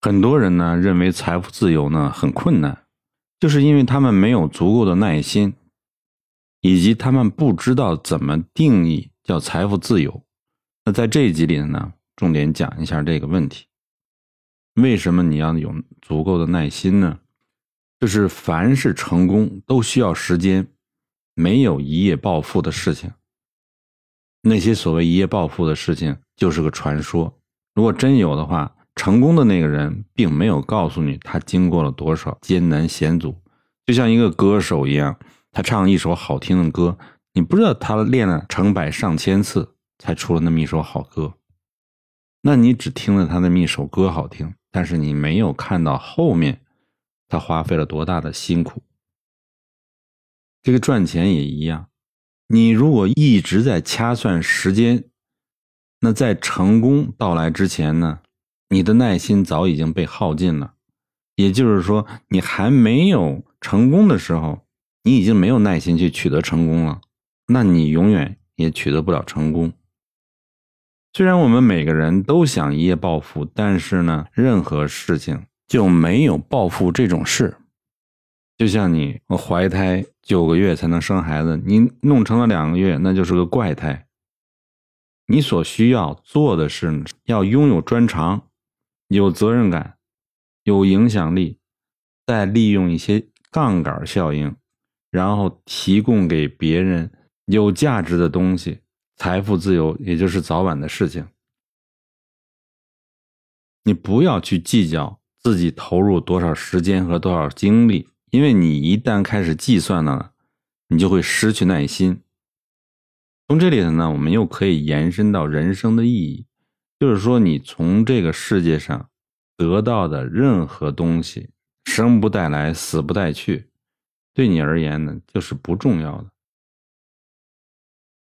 很多人呢认为财富自由呢很困难，就是因为他们没有足够的耐心，以及他们不知道怎么定义叫财富自由。那在这一集里呢，重点讲一下这个问题：为什么你要有足够的耐心呢？就是凡是成功都需要时间，没有一夜暴富的事情。那些所谓一夜暴富的事情就是个传说。如果真有的话，成功的那个人并没有告诉你他经过了多少艰难险阻。就像一个歌手一样，他唱一首好听的歌，你不知道他练了成百上千次才出了那么一首好歌。那你只听了他那么一首歌好听，但是你没有看到后面。他花费了多大的辛苦？这个赚钱也一样，你如果一直在掐算时间，那在成功到来之前呢，你的耐心早已经被耗尽了。也就是说，你还没有成功的时候，你已经没有耐心去取得成功了，那你永远也取得不了成功。虽然我们每个人都想一夜暴富，但是呢，任何事情。就没有暴富这种事，就像你我怀胎九个月才能生孩子，你弄成了两个月，那就是个怪胎。你所需要做的是要拥有专长、有责任感、有影响力，再利用一些杠杆效应，然后提供给别人有价值的东西，财富自由也就是早晚的事情。你不要去计较。自己投入多少时间和多少精力？因为你一旦开始计算了，你就会失去耐心。从这里头呢，我们又可以延伸到人生的意义，就是说，你从这个世界上得到的任何东西，生不带来，死不带去，对你而言呢，就是不重要的。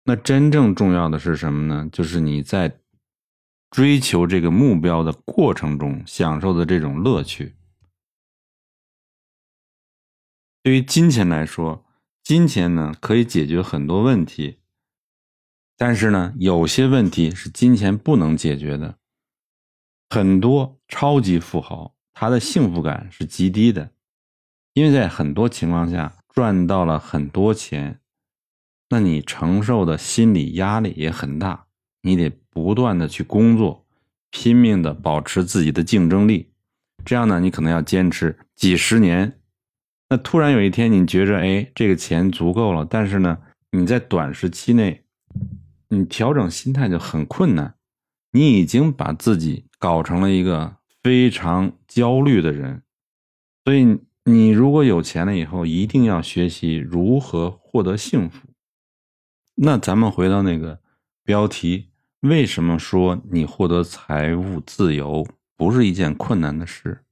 那真正重要的是什么呢？就是你在。追求这个目标的过程中，享受的这种乐趣。对于金钱来说，金钱呢可以解决很多问题，但是呢，有些问题是金钱不能解决的。很多超级富豪，他的幸福感是极低的，因为在很多情况下赚到了很多钱，那你承受的心理压力也很大，你得。不断的去工作，拼命的保持自己的竞争力，这样呢，你可能要坚持几十年。那突然有一天，你觉着，哎，这个钱足够了，但是呢，你在短时期内，你调整心态就很困难。你已经把自己搞成了一个非常焦虑的人。所以，你如果有钱了以后，一定要学习如何获得幸福。那咱们回到那个标题。为什么说你获得财务自由不是一件困难的事？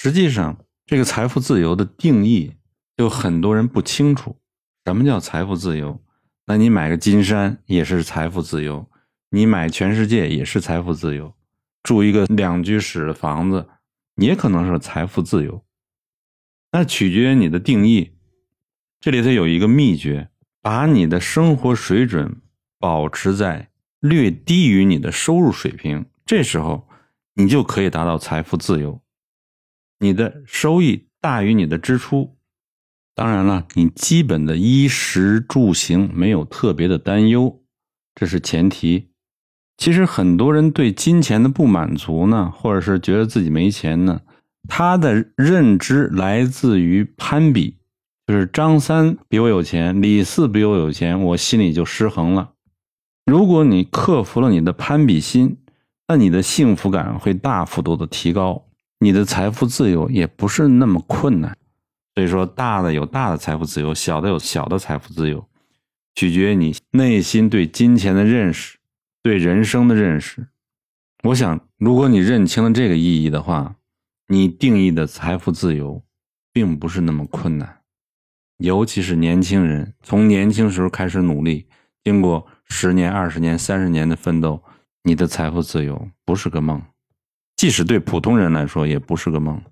实际上，这个财富自由的定义，就很多人不清楚。什么叫财富自由？那你买个金山也是财富自由，你买全世界也是财富自由，住一个两居室的房子也可能是财富自由。那取决于你的定义。这里头有一个秘诀：把你的生活水准保持在。略低于你的收入水平，这时候你就可以达到财富自由。你的收益大于你的支出，当然了，你基本的衣食住行没有特别的担忧，这是前提。其实很多人对金钱的不满足呢，或者是觉得自己没钱呢，他的认知来自于攀比，就是张三比我有钱，李四比我有钱，我心里就失衡了。如果你克服了你的攀比心，那你的幸福感会大幅度的提高，你的财富自由也不是那么困难。所以说，大的有大的财富自由，小的有小的财富自由，取决于你内心对金钱的认识，对人生的认识。我想，如果你认清了这个意义的话，你定义的财富自由，并不是那么困难。尤其是年轻人，从年轻时候开始努力，经过。十年、二十年、三十年的奋斗，你的财富自由不是个梦，即使对普通人来说也不是个梦。